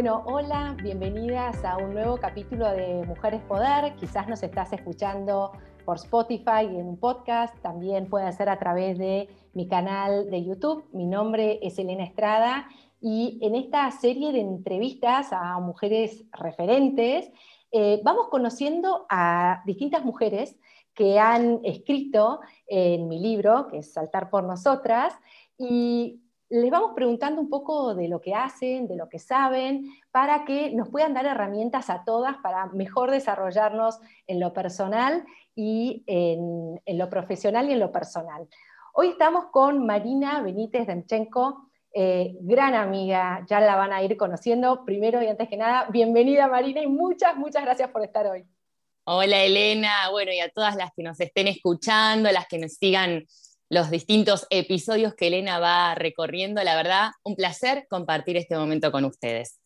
Bueno, hola, bienvenidas a un nuevo capítulo de Mujeres Poder. Quizás nos estás escuchando por Spotify y en un podcast, también puede ser a través de mi canal de YouTube. Mi nombre es Elena Estrada y en esta serie de entrevistas a mujeres referentes eh, vamos conociendo a distintas mujeres que han escrito en mi libro, que es Saltar por Nosotras, y les vamos preguntando un poco de lo que hacen, de lo que saben, para que nos puedan dar herramientas a todas para mejor desarrollarnos en lo personal y en, lo profesional y en lo personal. Hoy estamos con Marina Benítez Danchenko, eh, gran amiga, ya la van a ir conociendo. Primero y antes que nada, bienvenida Marina y muchas, muchas gracias por estar hoy. Hola Elena, bueno, y a todas las que nos estén escuchando, las que nos sigan los distintos episodios que Elena va recorriendo, la verdad, un placer compartir este momento con ustedes.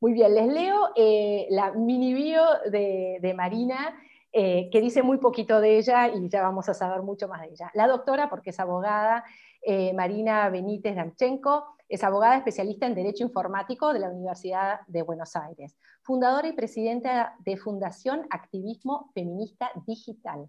Muy bien, les leo eh, la mini bio de, Marina. Eh, que dice muy poquito de ella y ya vamos a saber mucho más de ella. La doctora, porque es abogada, eh, Marina Benítez Damchenko es abogada especialista en Derecho Informático de la Universidad de Buenos Aires, fundadora y presidenta de Fundación Activismo Feminista Digital,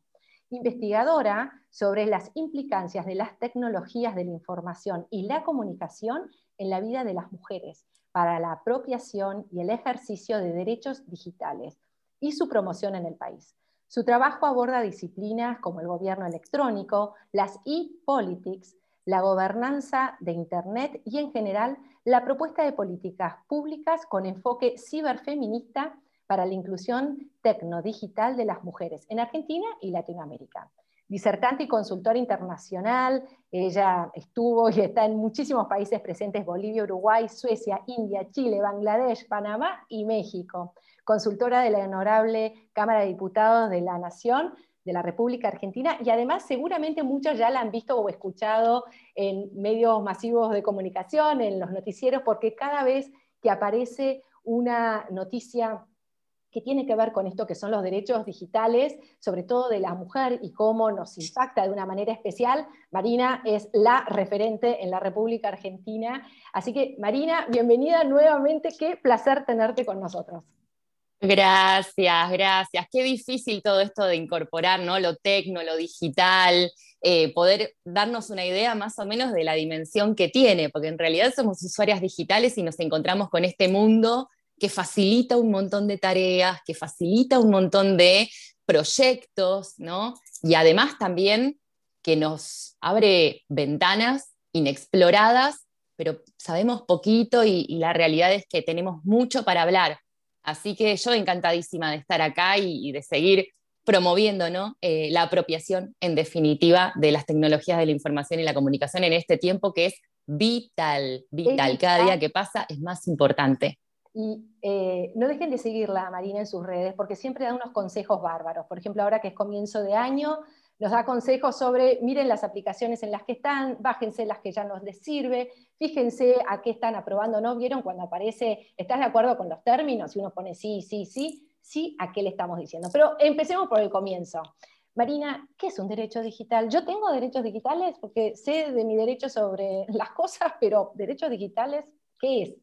investigadora sobre las implicancias de las tecnologías de la información y la comunicación en la vida de las mujeres para la apropiación y el ejercicio de derechos digitales y su promoción en el país. Su trabajo aborda disciplinas como el gobierno electrónico, las e-politics, la gobernanza de Internet y en general la propuesta de políticas públicas con enfoque ciberfeminista para la inclusión tecnodigital de las mujeres en Argentina y Latinoamérica. Disertante y consultora internacional, ella estuvo y está en muchísimos países presentes, Bolivia, Uruguay, Suecia, India, Chile, Bangladesh, Panamá y México. Consultora de la Honorable Cámara de Diputados de la Nación, de la República Argentina y además seguramente muchos ya la han visto o escuchado en medios masivos de comunicación, en los noticieros, porque cada vez que aparece una noticia que tiene que ver con esto que son los derechos digitales, sobre todo de la mujer y cómo nos impacta de una manera especial. Marina es la referente en la República Argentina. Así que, Marina, bienvenida nuevamente. Qué placer tenerte con nosotros. Gracias, gracias. Qué difícil todo esto de incorporar ¿no? lo tecno, lo digital, eh, poder darnos una idea más o menos de la dimensión que tiene, porque en realidad somos usuarias digitales y nos encontramos con este mundo que facilita un montón de tareas, que facilita un montón de proyectos, ¿no? Y además también que nos abre ventanas inexploradas, pero sabemos poquito y la realidad es que tenemos mucho para hablar Así que yo encantadísima de estar acá y, de seguir promoviendo eh, la apropiación, en definitiva, de las tecnologías de la información y la comunicación en este tiempo que es vital, vital. Cada día que pasa es más importante. Y eh, no dejen de seguirla, Marina, en sus redes, porque siempre da unos consejos bárbaros. Por ejemplo, ahora que es comienzo de año, nos da consejos sobre, miren las aplicaciones en las que están, bájense las que ya no les sirve, fíjense a qué están aprobando, ¿no? ¿Vieron cuando aparece, estás de acuerdo con los términos? Y uno pone sí, sí, sí, sí, ¿a qué le estamos diciendo? Pero empecemos por el comienzo. Marina, ¿qué es un derecho digital? Yo tengo derechos digitales porque sé de mi derecho sobre las cosas, pero derechos digitales, ¿qué es?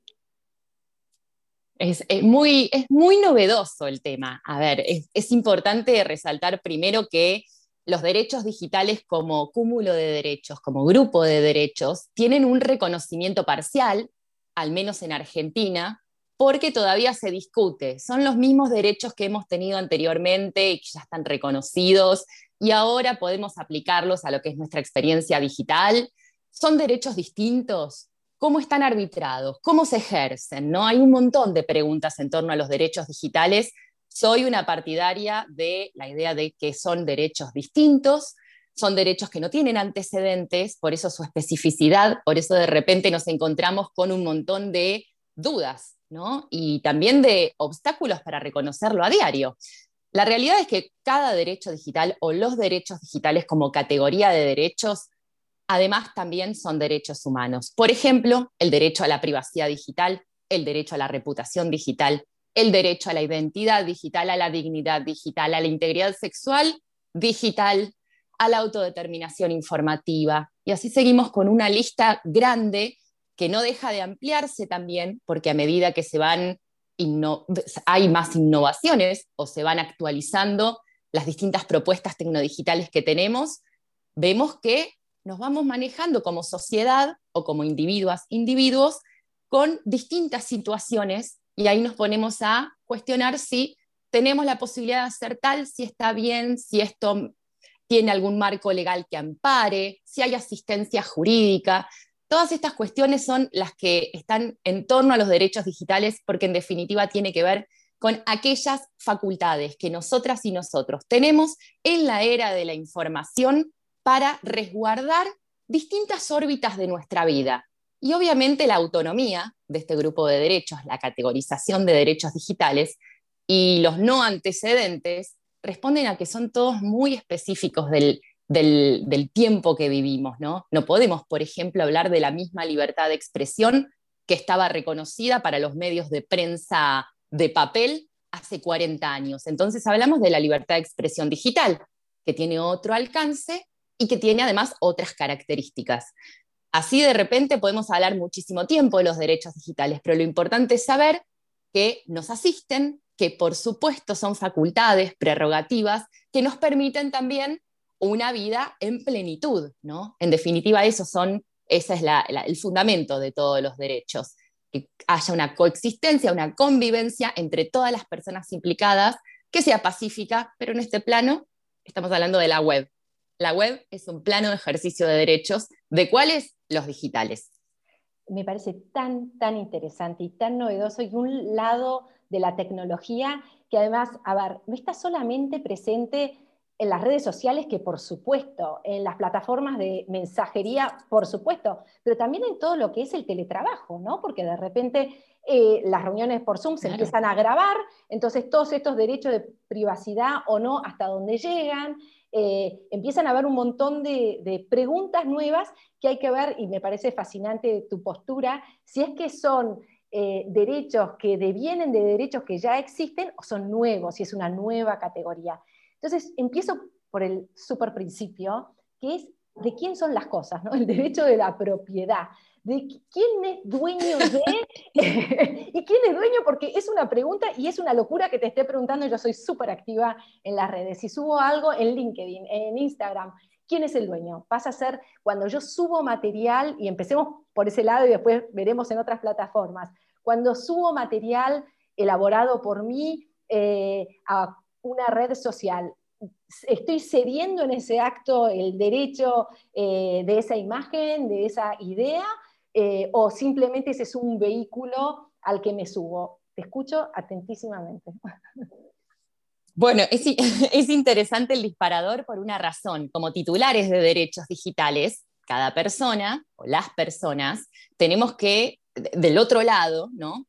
Es, muy, es muy novedoso el tema. A ver, es, es importante resaltar primero que los derechos digitales como cúmulo de derechos, como grupo de derechos, tienen un reconocimiento parcial, al menos en Argentina, porque todavía se discute. Son los mismos derechos que hemos tenido anteriormente y que ya están reconocidos y ahora podemos aplicarlos a lo que es nuestra experiencia digital. Son derechos distintos. ¿Cómo están arbitrados? ¿Cómo se ejercen? ¿No? Hay un montón de preguntas en torno a los derechos digitales soy una partidaria de la idea de que son derechos distintos, son derechos que no tienen antecedentes, por eso su especificidad, por eso de repente nos encontramos con un montón de dudas, Y también de obstáculos para reconocerlo a diario. La realidad es que cada derecho digital o los derechos digitales como categoría de derechos, además también son derechos humanos. Por ejemplo, el derecho a la privacidad digital, el derecho a la reputación digital, el derecho a la identidad digital, a la dignidad digital, a la integridad sexual digital, a la autodeterminación informativa. Y así seguimos con una lista grande que no deja de ampliarse también, porque a medida que se van hay más innovaciones o se van actualizando las distintas propuestas tecnodigitales que tenemos, vemos que nos vamos manejando como sociedad o como individuos, individuos con distintas situaciones y ahí nos ponemos a cuestionar si tenemos la posibilidad de hacer tal, si está bien, si esto tiene algún marco legal que ampare, si hay asistencia jurídica. Todas estas cuestiones son las que están en torno a los derechos digitales porque en definitiva tiene que ver con aquellas facultades que nosotras y nosotros tenemos en la era de la información para resguardar distintas órbitas de nuestra vida. Y obviamente la autonomía de este grupo de derechos, la categorización de derechos digitales y los no antecedentes responden a que son todos muy específicos del, tiempo que vivimos. ¿no? no podemos, por ejemplo, hablar de la misma libertad de expresión que estaba reconocida para los medios de prensa de papel hace 40 años. Entonces hablamos de la libertad de expresión digital, que tiene otro alcance y que tiene además otras características. Así de repente podemos hablar muchísimo tiempo de los derechos digitales, pero lo importante es saber que nos asisten, que por supuesto son facultades, prerrogativas, que nos permiten también una vida en plenitud, ¿no? En definitiva, eso son, ese es el fundamento de todos los derechos, que haya una coexistencia, una convivencia entre todas las personas implicadas, que sea pacífica, pero en este plano estamos hablando de la web. La web es un plano de ejercicio de derechos, ¿de cuáles? Los digitales me parece tan, tan interesante y tan novedoso y un lado de la tecnología que además, a ver, no está solamente presente en las redes sociales, que por supuesto, en las plataformas de mensajería, por supuesto, pero también en todo lo que es el teletrabajo, ¿no? Porque de repente eh, las reuniones por Zoom se empiezan a grabar, entonces todos estos derechos de privacidad o no, hasta dónde llegan, eh, empiezan a haber un montón de, preguntas nuevas que hay que ver, y me parece fascinante tu postura, si es que son eh, derechos que devienen de derechos que ya existen o son nuevos, si es una nueva categoría. Entonces, empiezo por el super principio, que es de quién son las cosas, ¿no? el derecho de la propiedad de quién es dueño de, y quién es dueño, porque es una pregunta y es una locura que te esté preguntando, yo soy súper activa en las redes, si subo algo en LinkedIn, en Instagram, ¿quién es el dueño? Pasa a ser cuando yo subo material, y empecemos por ese lado y después veremos en otras plataformas, cuando subo material elaborado por mí eh, a una red social, estoy cediendo en ese acto el derecho eh, de esa imagen, de esa idea, eh, o simplemente ese es un vehículo al que me subo. Te escucho atentísimamente. Bueno, es, es, interesante el disparador por una razón. Como titulares de derechos digitales, cada persona o las personas tenemos que, del otro lado, ¿no?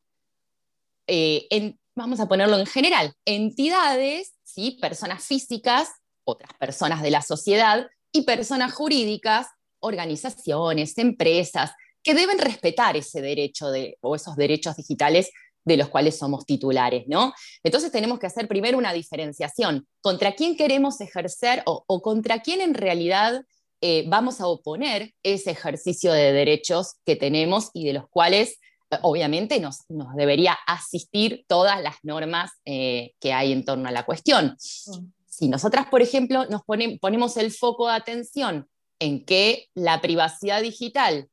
Eh, vamos a ponerlo en general, entidades, ¿sí? personas físicas, otras personas de la sociedad y personas jurídicas, organizaciones, empresas, que deben respetar ese derecho de, o esos derechos digitales de los cuales somos titulares, ¿no? Entonces tenemos que hacer primero una diferenciación contra quién queremos ejercer o, contra quién en realidad eh, vamos a oponer ese ejercicio de derechos que tenemos y de los cuales eh, obviamente nos, debería asistir todas las normas eh, que hay en torno a la cuestión. Si nosotras, por ejemplo, nos ponemos el foco de atención en que la privacidad digital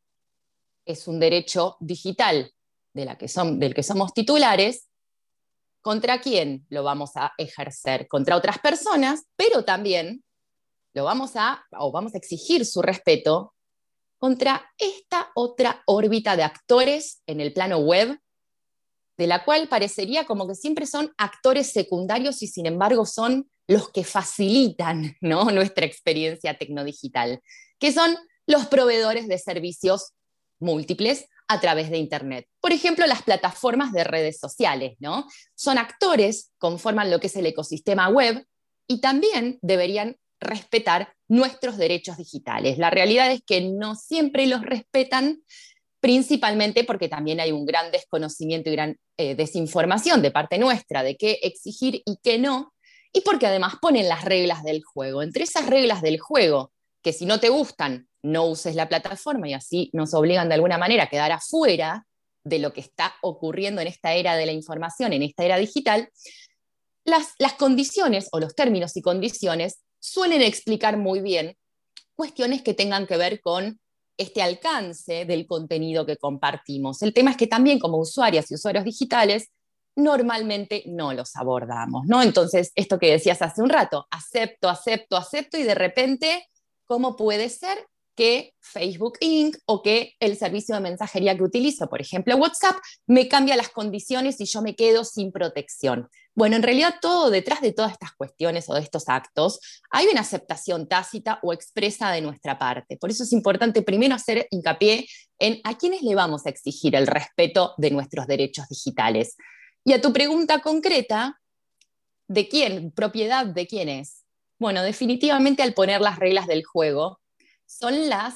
es un derecho digital de la que del que somos titulares, ¿contra quién lo vamos a ejercer? Contra otras personas, pero también lo vamos a, o vamos a exigir su respeto contra esta otra órbita de actores en el plano web, de la cual parecería como que siempre son actores secundarios y sin embargo son los que facilitan ¿no? nuestra experiencia tecnodigital, que son los proveedores de servicios múltiples a través de Internet. Por ejemplo, las plataformas de redes sociales, ¿no? Son actores, conforman lo que es el ecosistema web y también deberían respetar nuestros derechos digitales. La realidad es que no siempre los respetan, principalmente porque también hay un gran desconocimiento y gran eh, desinformación de parte nuestra de qué exigir y qué no, y porque además ponen las reglas del juego. Entre esas reglas del juego, que si no te gustan, no uses la plataforma y así nos obligan de alguna manera a quedar afuera de lo que está ocurriendo en esta era de la información, en esta era digital, las, las condiciones o los términos y condiciones suelen explicar muy bien cuestiones que tengan que ver con este alcance del contenido que compartimos. El tema es que también como usuarias y usuarios digitales normalmente no los abordamos, ¿no? Entonces, esto que decías hace un rato, acepto, acepto, acepto y de repente, ¿cómo puede ser que Facebook Inc. o que el servicio de mensajería que utilizo, por ejemplo WhatsApp, me cambia las condiciones y yo me quedo sin protección. Bueno, en realidad todo detrás de todas estas cuestiones o de estos actos hay una aceptación tácita o expresa de nuestra parte. Por eso es importante primero hacer hincapié en a quiénes le vamos a exigir el respeto de nuestros derechos digitales. Y a tu pregunta concreta, ¿de quién? ¿Propiedad de quién es? Bueno, definitivamente al poner las reglas del juego, son las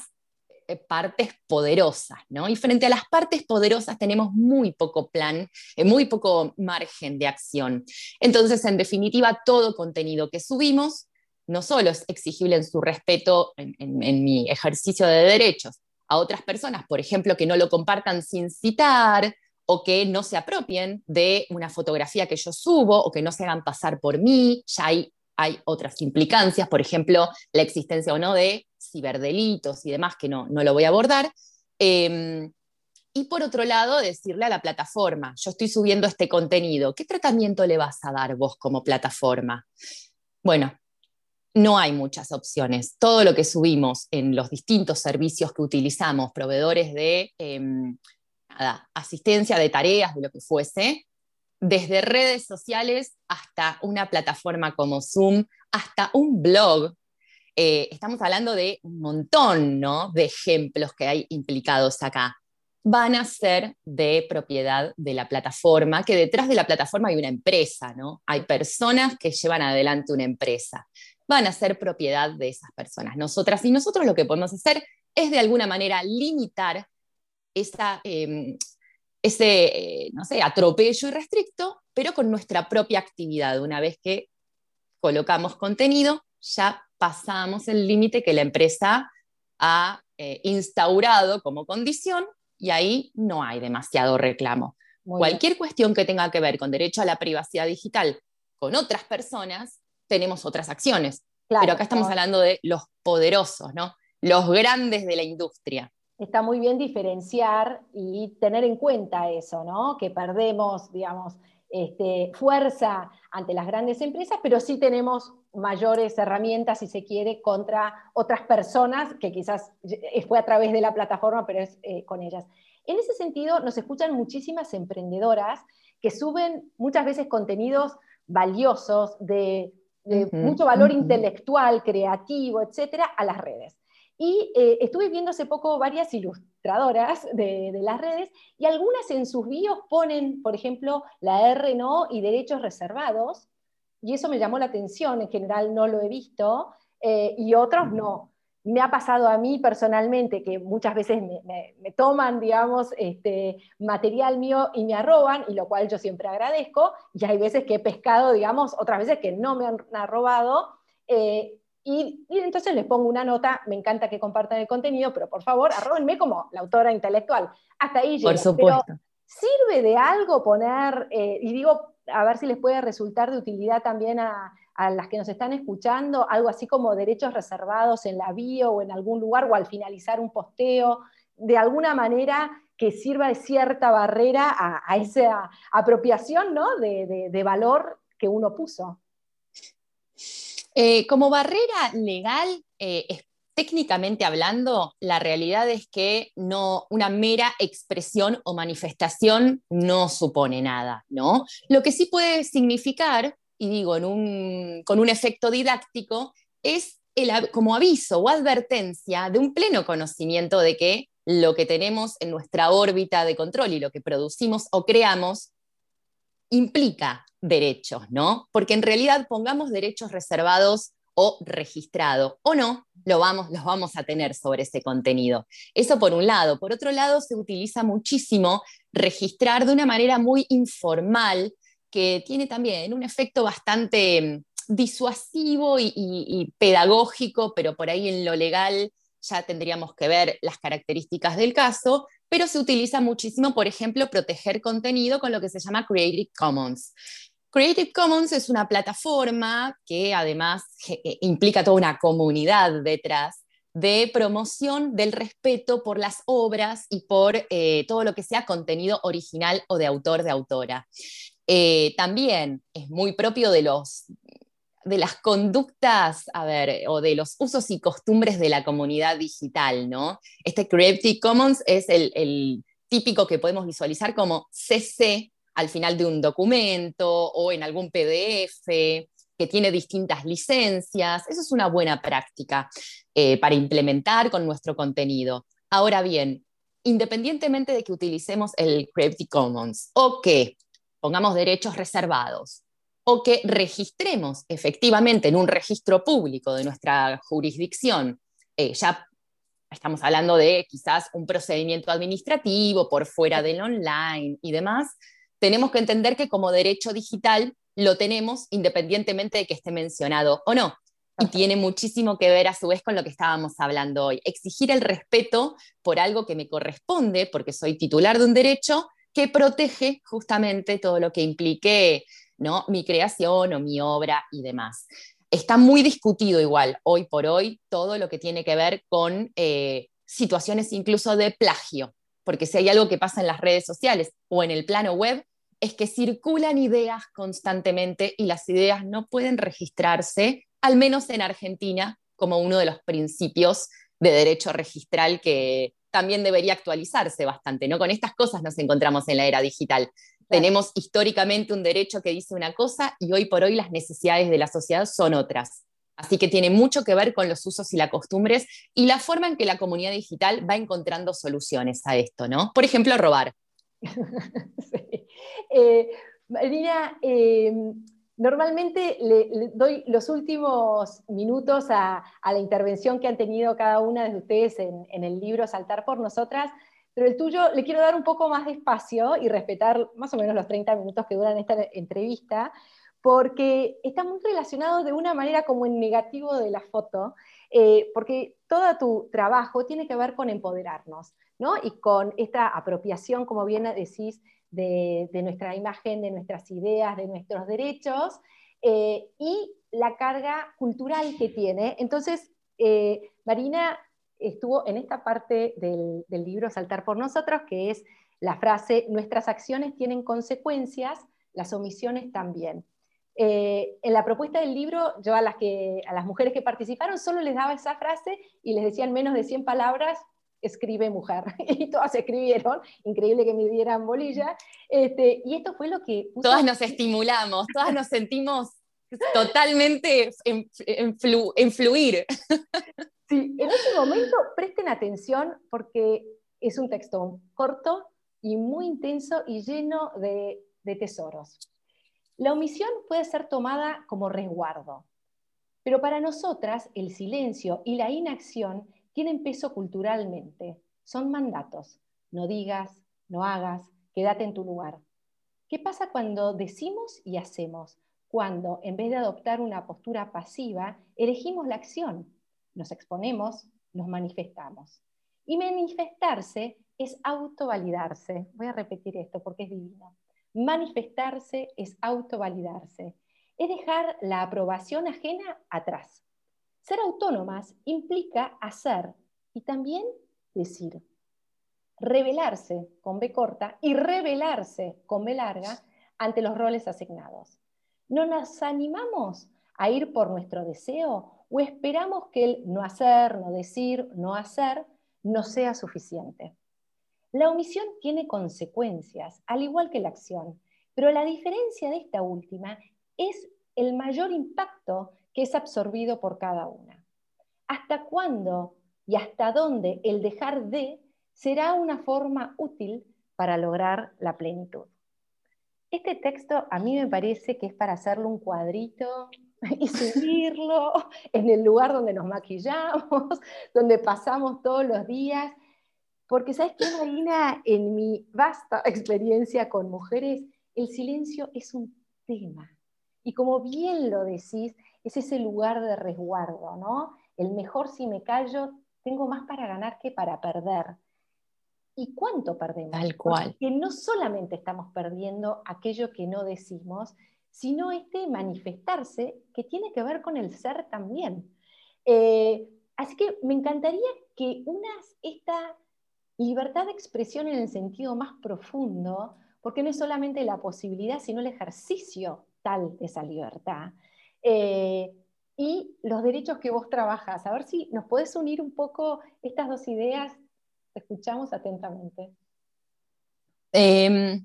eh, partes poderosas, ¿no? Y frente a las partes poderosas tenemos muy poco plan, eh, muy poco margen de acción. Entonces, en definitiva, todo contenido que subimos no solo es exigible en su respeto en, en mi ejercicio de derechos a otras personas, por ejemplo, que no lo compartan sin citar, o que no se apropien de una fotografía que yo subo o que no se hagan pasar por mí. Ya hay hay otras implicancias, por ejemplo, la existencia o no de ciberdelitos y demás, que no, no lo voy a abordar. Em, y por otro lado, decirle a la plataforma, yo estoy subiendo este contenido, ¿qué tratamiento le vas a dar vos como plataforma? Bueno, no hay muchas opciones. Todo lo que subimos en los distintos servicios que utilizamos, proveedores de em, asistencia de tareas, de lo que fuese, desde redes sociales hasta una plataforma como Zoom, hasta un blog. Eh, estamos hablando de un montón de ejemplos que hay implicados acá. Van a ser de propiedad de la plataforma, que detrás de la plataforma hay una empresa, ¿no? Hay personas que llevan adelante una empresa. Van a ser propiedad de esas personas. Nosotras y nosotros lo que podemos hacer es de alguna manera limitar esa, em, ese, eh, no sé, atropello irrestricto, pero con nuestra propia actividad. Una vez que colocamos contenido, ya pasamos el límite que la empresa ha eh, instaurado como condición y ahí no hay demasiado reclamo. Cualquier cuestión que tenga que ver con derecho a la privacidad digital con otras personas, tenemos otras acciones. pero acá estamos hablando de los poderosos, ¿no? Los grandes de la industria está muy bien diferenciar y tener en cuenta eso, ¿no? Que perdemos, digamos, este, fuerza ante las grandes empresas, pero sí tenemos mayores herramientas, si se quiere, contra otras personas, que quizás fue a través de la plataforma, pero es eh, con ellas. En ese sentido, nos escuchan muchísimas emprendedoras que suben muchas veces contenidos valiosos, de, mucho valor intelectual, creativo, etcétera, a las redes. Y eh, estuve viendo hace poco varias ilustradoras de, las redes y algunas en sus bios ponen, por ejemplo, la R no y derechos reservados, y eso me llamó la atención, en general no lo he visto, eh, y otros no. Me ha pasado a mí personalmente que muchas veces me, toman, digamos, este, material mío y me arroban, y lo cual yo siempre agradezco, y hay veces que he pescado, digamos, otras veces que no me han, robado, eh, y, entonces les pongo una nota, me encanta que compartan el contenido, pero por favor, arrobenme como la autora intelectual. Hasta ahí Por supuesto. ¿Sirve de algo poner, eh, y digo, a ver si les puede resultar de utilidad también a, a, las que nos están escuchando, algo así como derechos reservados en la bio o en algún lugar o al finalizar un posteo, de alguna manera que sirva de cierta barrera a, esa apropiación ¿no? de, de valor que uno puso? Eh, como barrera legal, eh, técnicamente hablando, la realidad es que no, una mera expresión o manifestación no supone nada, ¿no? Lo que sí puede significar, y digo con un efecto didáctico, es como aviso o advertencia de un pleno conocimiento de que lo que tenemos en nuestra órbita de control y lo que producimos o creamos implica derechos, ¿no? Porque en realidad pongamos derechos reservados o registrados o no, lo vamos, los vamos a tener sobre ese contenido. Eso por un lado. Por otro lado, se utiliza muchísimo registrar de una manera muy informal, que tiene también un efecto bastante mm, disuasivo y, pedagógico, pero por ahí en lo legal ya tendríamos que ver las características del caso, pero se utiliza muchísimo, por ejemplo, proteger contenido con lo que se llama Creative Commons. Creative Commons es una plataforma que además eh, implica toda una comunidad detrás de promoción del respeto por las obras y por eh, todo lo que sea contenido original o de autor, de autora. Eh, también es muy propio de, los, de las conductas, a ver, o de los usos y costumbres de la comunidad digital, ¿no? Este Creative Commons es el, el típico que podemos visualizar como CC al final de un documento o en algún PDF que tiene distintas licencias. Eso es una buena práctica eh, para implementar con nuestro contenido. Ahora bien, independientemente de que utilicemos el Creative Commons o que pongamos derechos reservados o que registremos efectivamente en un registro público de nuestra jurisdicción, eh, ya estamos hablando de quizás un procedimiento administrativo por fuera del online y demás, tenemos que entender que como derecho digital lo tenemos independientemente de que esté mencionado o no. Y tiene muchísimo que ver a su vez con lo que estábamos hablando hoy. Exigir el respeto por algo que me corresponde, porque soy titular de un derecho que protege justamente todo lo que implique ¿no? mi creación o mi obra y demás. Está muy discutido igual hoy por hoy todo lo que tiene que ver con eh, situaciones incluso de plagio, porque si hay algo que pasa en las redes sociales o en el plano web, es que circulan ideas constantemente y las ideas no pueden registrarse, al menos en Argentina, como uno de los principios de derecho registral que también debería actualizarse bastante. ¿no? Con estas cosas nos encontramos en la era digital. Tenemos históricamente un derecho que dice una cosa y hoy por hoy las necesidades de la sociedad son otras. Así que tiene mucho que ver con los usos y las costumbres y la forma en que la comunidad digital va encontrando soluciones a esto, ¿no? Por ejemplo, robar. sí. Eh, Marina, em, normalmente le, doy los últimos minutos a, la intervención que han tenido cada una de ustedes en, el libro Saltar por Nosotras, pero el tuyo le quiero dar un poco más de espacio y respetar más o menos los 30 minutos que duran esta entrevista, porque está muy relacionado de una manera como en negativo de la foto, eh, porque todo tu trabajo tiene que ver con empoderarnos, ¿no? Y con esta apropiación, como bien decís, de, nuestra imagen, de nuestras ideas, de nuestros derechos, eh, y la carga cultural que tiene. Entonces, eh, Marina estuvo en esta parte del, libro Saltar por nosotros, que es la frase, nuestras acciones tienen consecuencias, las omisiones también. Eh, en la propuesta del libro, yo a las, que, a las mujeres que participaron solo les daba esa frase y les decían menos de 100 palabras, escribe mujer. y todas escribieron, increíble que me dieran bolilla. Este, y esto fue lo que... Todas nos estimulamos, todas nos sentimos totalmente en, fluir. Sí, en este momento presten atención porque es un texto corto y muy intenso y lleno de, de tesoros. La omisión puede ser tomada como resguardo, pero para nosotras el silencio y la inacción tienen peso culturalmente, son mandatos. No digas, no hagas, quédate en tu lugar. ¿Qué pasa cuando decimos y hacemos? Cuando, en vez de adoptar una postura pasiva, elegimos la acción, nos exponemos, nos manifestamos. Y manifestarse es autovalidarse. Voy a repetir esto porque es divino. Manifestarse es autovalidarse. Es dejar la aprobación ajena atrás. Ser autónomas implica hacer y también decir. Revelarse con B corta y revelarse con B larga ante los roles asignados. ¿No nos animamos a ir por nuestro deseo o esperamos que el no hacer, no decir, no hacer no sea suficiente? La omisión tiene consecuencias, al igual que la acción, pero la diferencia de esta última es el mayor impacto que es absorbido por cada una. ¿Hasta cuándo y hasta dónde el dejar de será una forma útil para lograr la plenitud? Este texto a mí me parece que es para hacerlo un cuadrito y subirlo en el lugar donde nos maquillamos, donde pasamos todos los días. Porque, ¿sabes qué, Marina? En mi vasta experiencia con mujeres, el silencio es un tema. Y como bien lo decís, es ese lugar de resguardo, ¿no? El mejor si me callo tengo más para ganar que para perder. ¿Y cuánto perdemos? Tal cual. Porque no solamente estamos perdiendo aquello que no decimos, sino este manifestarse que tiene que ver con el ser también. Eh, así que me encantaría que unas esta libertad de expresión en el sentido más profundo, porque no es solamente la posibilidad, sino el ejercicio tal de esa libertad. Eh, y los derechos que vos trabajas. A ver si nos podés unir un poco estas dos ideas. Te escuchamos atentamente. Em,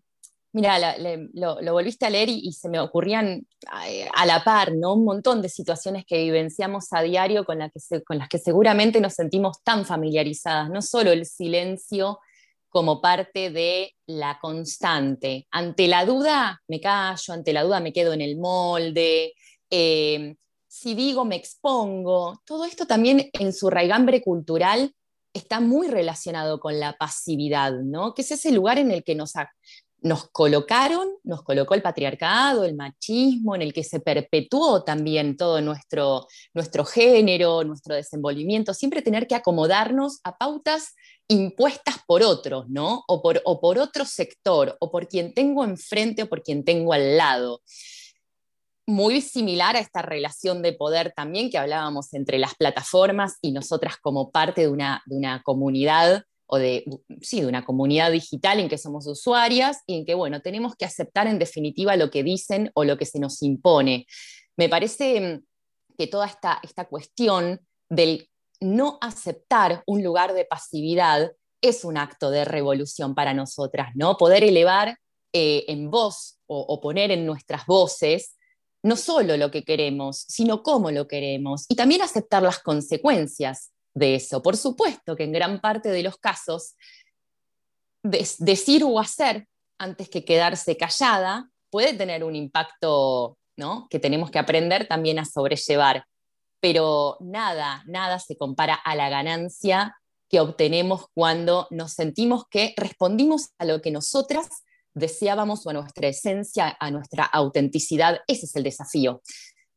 mira, lo, volviste a leer y, se me ocurrían eh, a, la par, ¿no? Un montón de situaciones que vivenciamos a diario con, que con las que seguramente nos sentimos tan familiarizadas. No solo el silencio como parte de la constante. Ante la duda me callo, ante la duda me quedo en el molde. Eh, si digo me expongo, todo esto también en su raigambre cultural está muy relacionado con la pasividad, ¿no? Que es ese lugar en el que nos, nos colocaron, nos colocó el patriarcado, el machismo, en el que se perpetuó también todo nuestro, nuestro género, nuestro desenvolvimiento, siempre tener que acomodarnos a pautas impuestas por otros, ¿no? O por, o por otro sector, o por quien tengo enfrente o por quien tengo al lado muy similar a esta relación de poder también que hablábamos entre las plataformas y nosotras como parte de una, de una comunidad o de, sí, de una comunidad digital en que somos usuarias y en que, bueno, tenemos que aceptar en definitiva lo que dicen o lo que se nos impone. Me parece mm, que toda esta, esta cuestión del no aceptar un lugar de pasividad es un acto de revolución para nosotras, ¿no? Poder elevar eh, en voz o poner en nuestras voces no solo lo que queremos, sino cómo lo queremos y también aceptar las consecuencias de eso. Por supuesto que en gran parte de los casos, decir o hacer antes que quedarse callada puede tener un impacto ¿no? que tenemos que aprender también a sobrellevar. Pero nada, nada se compara a la ganancia que obtenemos cuando nos sentimos que respondimos a lo que nosotras deseábamos o a nuestra esencia, a nuestra autenticidad. Ese es el desafío.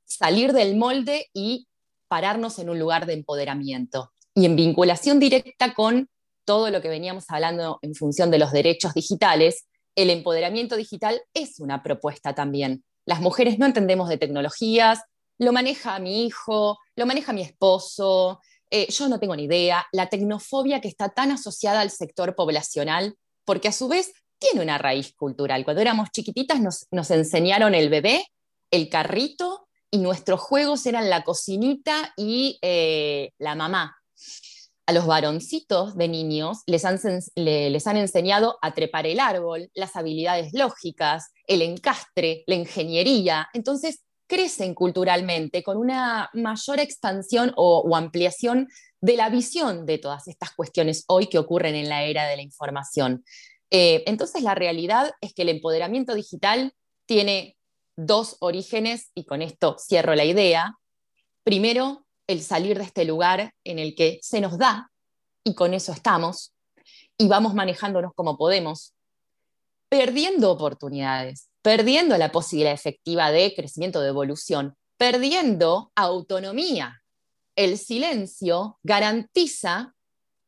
Salir del molde y pararnos en un lugar de empoderamiento. Y en vinculación directa con todo lo que veníamos hablando en función de los derechos digitales, el empoderamiento digital es una propuesta también. Las mujeres no entendemos de tecnologías, lo maneja mi hijo, lo maneja mi esposo, eh, yo no tengo ni idea, la tecnofobia que está tan asociada al sector poblacional, porque a su vez tiene una raíz cultural. Cuando éramos chiquititas nos, enseñaron el bebé, el carrito y nuestros juegos eran la cocinita y eh, la mamá. A los varoncitos de niños les han, les han enseñado a trepar el árbol, las habilidades lógicas, el encastre, la ingeniería. Entonces crecen culturalmente con una mayor expansión o, ampliación de la visión de todas estas cuestiones hoy que ocurren en la era de la información. Eh, entonces la realidad es que el empoderamiento digital tiene dos orígenes y con esto cierro la idea. Primero, el salir de este lugar en el que se nos da y con eso estamos y vamos manejándonos como podemos, perdiendo oportunidades, perdiendo la posibilidad efectiva de crecimiento, de evolución, perdiendo autonomía. El silencio garantiza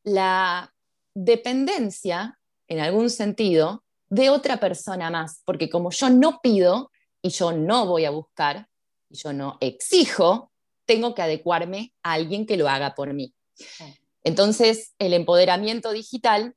la dependencia en algún sentido, de otra persona más, porque como yo no pido y yo no voy a buscar y yo no exijo, tengo que adecuarme a alguien que lo haga por mí. Entonces, el empoderamiento digital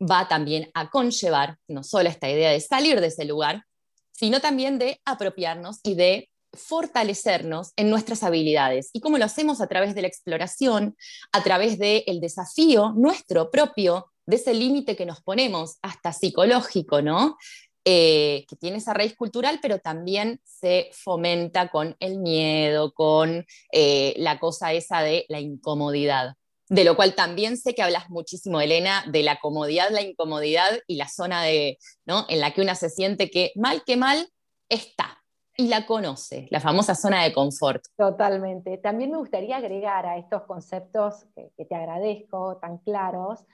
va también a conllevar no solo esta idea de salir de ese lugar, sino también de apropiarnos y de fortalecernos en nuestras habilidades. ¿Y cómo lo hacemos? A través de la exploración, a través del desafío nuestro propio de ese límite que nos ponemos, hasta psicológico, ¿no? Eh, que tiene esa raíz cultural, pero también se fomenta con el miedo, con eh, la cosa esa de la incomodidad. De lo cual también sé que hablas muchísimo, Elena, de la comodidad, la incomodidad y la zona de, ¿no? en la que una se siente que mal que mal está y la conoce, la famosa zona de confort. Totalmente. También me gustaría agregar a estos conceptos que te agradezco tan claros,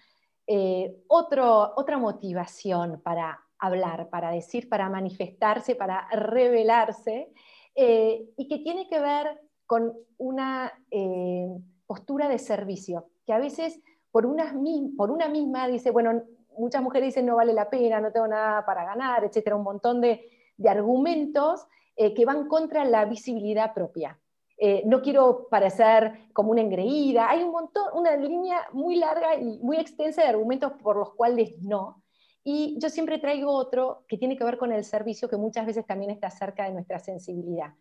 eh, otra motivación para hablar, para decir, para manifestarse, para revelarse, eh, y que tiene que ver con una eh, postura de servicio, que a veces por una, por una misma dice, bueno, muchas mujeres dicen no vale la pena, no tengo nada para ganar, etcétera, un montón de, argumentos eh, que van contra la visibilidad propia. Eh, no quiero parecer como una engreída, hay un montón, una línea muy larga y muy extensa de argumentos por los cuales no. Y yo siempre traigo otro que tiene que ver con el servicio, que muchas veces también está cerca de nuestra sensibilidad.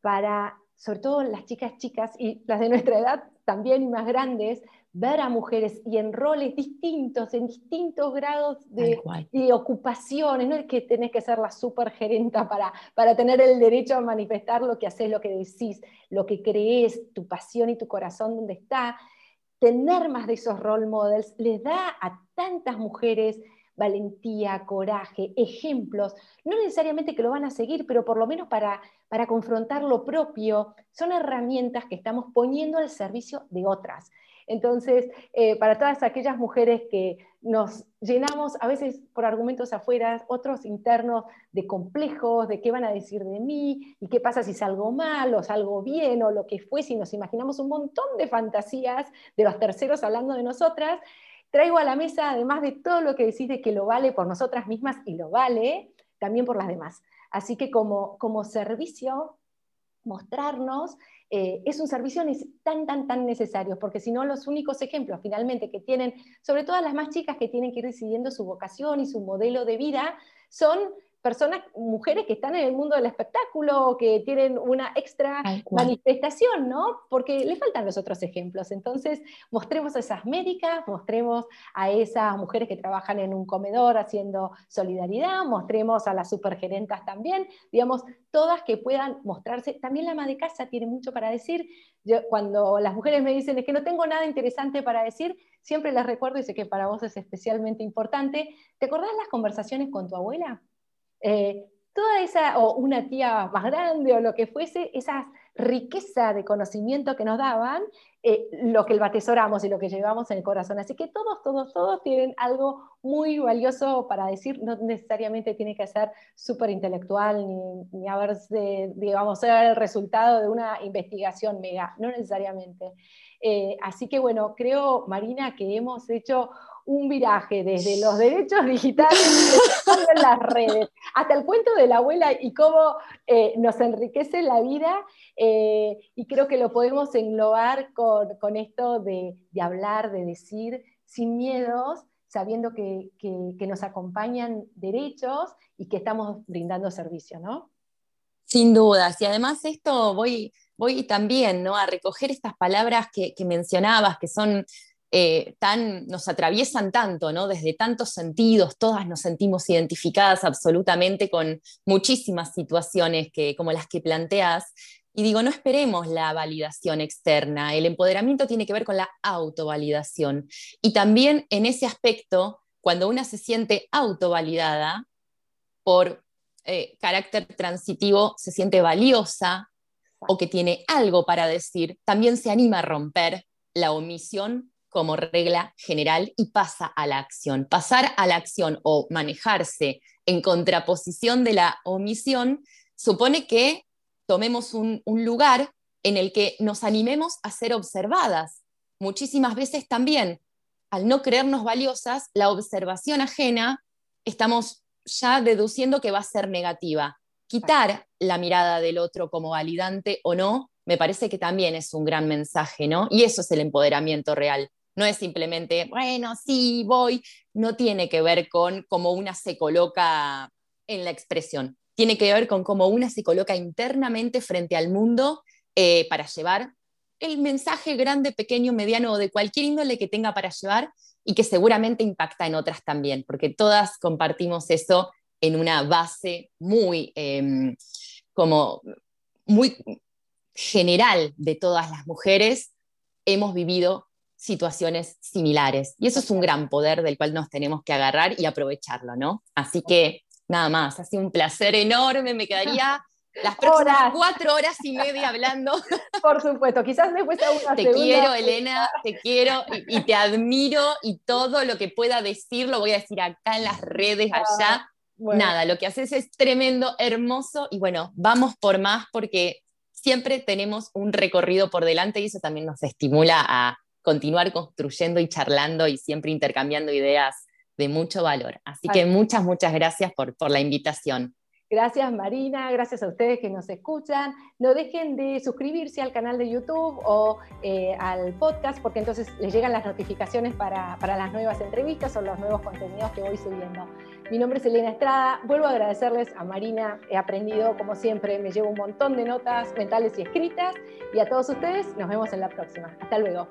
Para, sobre todo las chicas chicas y las de nuestra edad también y más grandes, ver a mujeres y en roles distintos, en distintos grados de, ocupaciones, no es que tenés que ser la supergerenta para, para tener el derecho a manifestar lo que haces, lo que decís, lo que crees, tu pasión y tu corazón donde está. Tener más de esos role models les da a tantas mujeres valentía, coraje, ejemplos, no necesariamente que lo van a seguir, pero por lo menos para, para confrontar lo propio, son herramientas que estamos poniendo al servicio de otras. Entonces, eh, para todas aquellas mujeres que nos llenamos a veces por argumentos afuera, otros internos de complejos, de qué van a decir de mí, y qué pasa si salgo mal o salgo bien, o lo que fue, si nos imaginamos un montón de fantasías de los terceros hablando de nosotras, traigo a la mesa, además de todo lo que decís de que lo vale por nosotras mismas, y lo vale también por las demás. Así que como, como servicio, mostrarnos eh, es un servicio tan, tan, tan necesario, porque si no, los únicos ejemplos finalmente que tienen, sobre todo las más chicas que tienen que ir decidiendo su vocación y su modelo de vida, son personas, mujeres que están en el mundo del espectáculo, que tienen una extra manifestación, ¿no? Porque le faltan los otros ejemplos. Entonces, mostremos a esas médicas, mostremos a esas mujeres que trabajan en un comedor haciendo solidaridad, mostremos a las supergerentas también, digamos, todas que puedan mostrarse. También la ama de casa tiene mucho para decir. Yo, cuando las mujeres me dicen es que no tengo nada interesante para decir, siempre les recuerdo y sé que para vos es especialmente importante. ¿Te acordás las conversaciones con tu abuela? Eh, toda esa, o una tía más grande o lo que fuese, esa riqueza de conocimiento que nos daban, eh, lo que lo atesoramos y lo que llevamos en el corazón. Así que todos, todos, todos tienen algo muy valioso para decir, no necesariamente tiene que ser súper intelectual ni, ni haberse, digamos, ser el resultado de una investigación mega, no necesariamente. Eh, así que bueno, creo, Marina, que hemos hecho un viraje desde los derechos digitales en las redes, hasta el cuento de la abuela y cómo eh, nos enriquece la vida, eh, y creo que lo podemos englobar con, esto de, hablar, de decir, sin miedos, sabiendo que, nos acompañan derechos y que estamos brindando servicio, ¿no? Sin dudas, y además esto voy, voy también ¿no? a recoger estas palabras que, que mencionabas, que son eh, tan, nos atraviesan tanto, ¿no? Desde tantos sentidos, todas nos sentimos identificadas absolutamente con muchísimas situaciones que, como las que planteas. Y digo, no esperemos la validación externa, el empoderamiento tiene que ver con la autovalidación. Y también en ese aspecto, cuando una se siente autovalidada por eh, carácter transitivo, se siente valiosa o que tiene algo para decir, también se anima a romper la omisión como regla general y pasa a la acción. Pasar a la acción o manejarse en contraposición de la omisión supone que tomemos un, lugar en el que nos animemos a ser observadas. Muchísimas veces también, al no creernos valiosas, la observación ajena, estamos ya deduciendo que va a ser negativa. Quitar la mirada del otro como validante o no, me parece que también es un gran mensaje, ¿no? Y eso es el empoderamiento real. No es simplemente, bueno, sí, voy. No tiene que ver con cómo una se coloca en la expresión. Tiene que ver con cómo una se coloca internamente frente al mundo eh, para llevar el mensaje grande, pequeño, mediano o de cualquier índole que tenga para llevar y que seguramente impacta en otras también, porque todas compartimos eso en una base muy, em, como, muy general de todas las mujeres. Hemos vivido situaciones similares. Y eso es un gran poder del cual nos tenemos que agarrar y aprovecharlo, ¿no? Así que nada más, ha sido un placer enorme, me quedaría las próximas cuatro horas y media hablando. Por supuesto, quizás después a una Te quiero, Elena, te quiero y, te admiro y todo lo que pueda decir lo voy a decir acá en las redes, ah, allá. Nada, lo que haces es tremendo, hermoso y bueno, vamos por más porque siempre tenemos un recorrido por delante y eso también nos estimula a, continuar construyendo y charlando y siempre intercambiando ideas de mucho valor. Así que muchas, muchas gracias por, por la invitación. Gracias Marina, gracias a ustedes que nos escuchan. No dejen de suscribirse al canal de YouTube o eh, al podcast porque entonces les llegan las notificaciones para, para, las nuevas entrevistas o los nuevos contenidos que voy subiendo. Mi nombre es Elena Estrada, vuelvo a agradecerles a Marina, he aprendido como siempre, me llevo un montón de notas mentales y escritas y a todos ustedes nos vemos en la próxima. Hasta luego.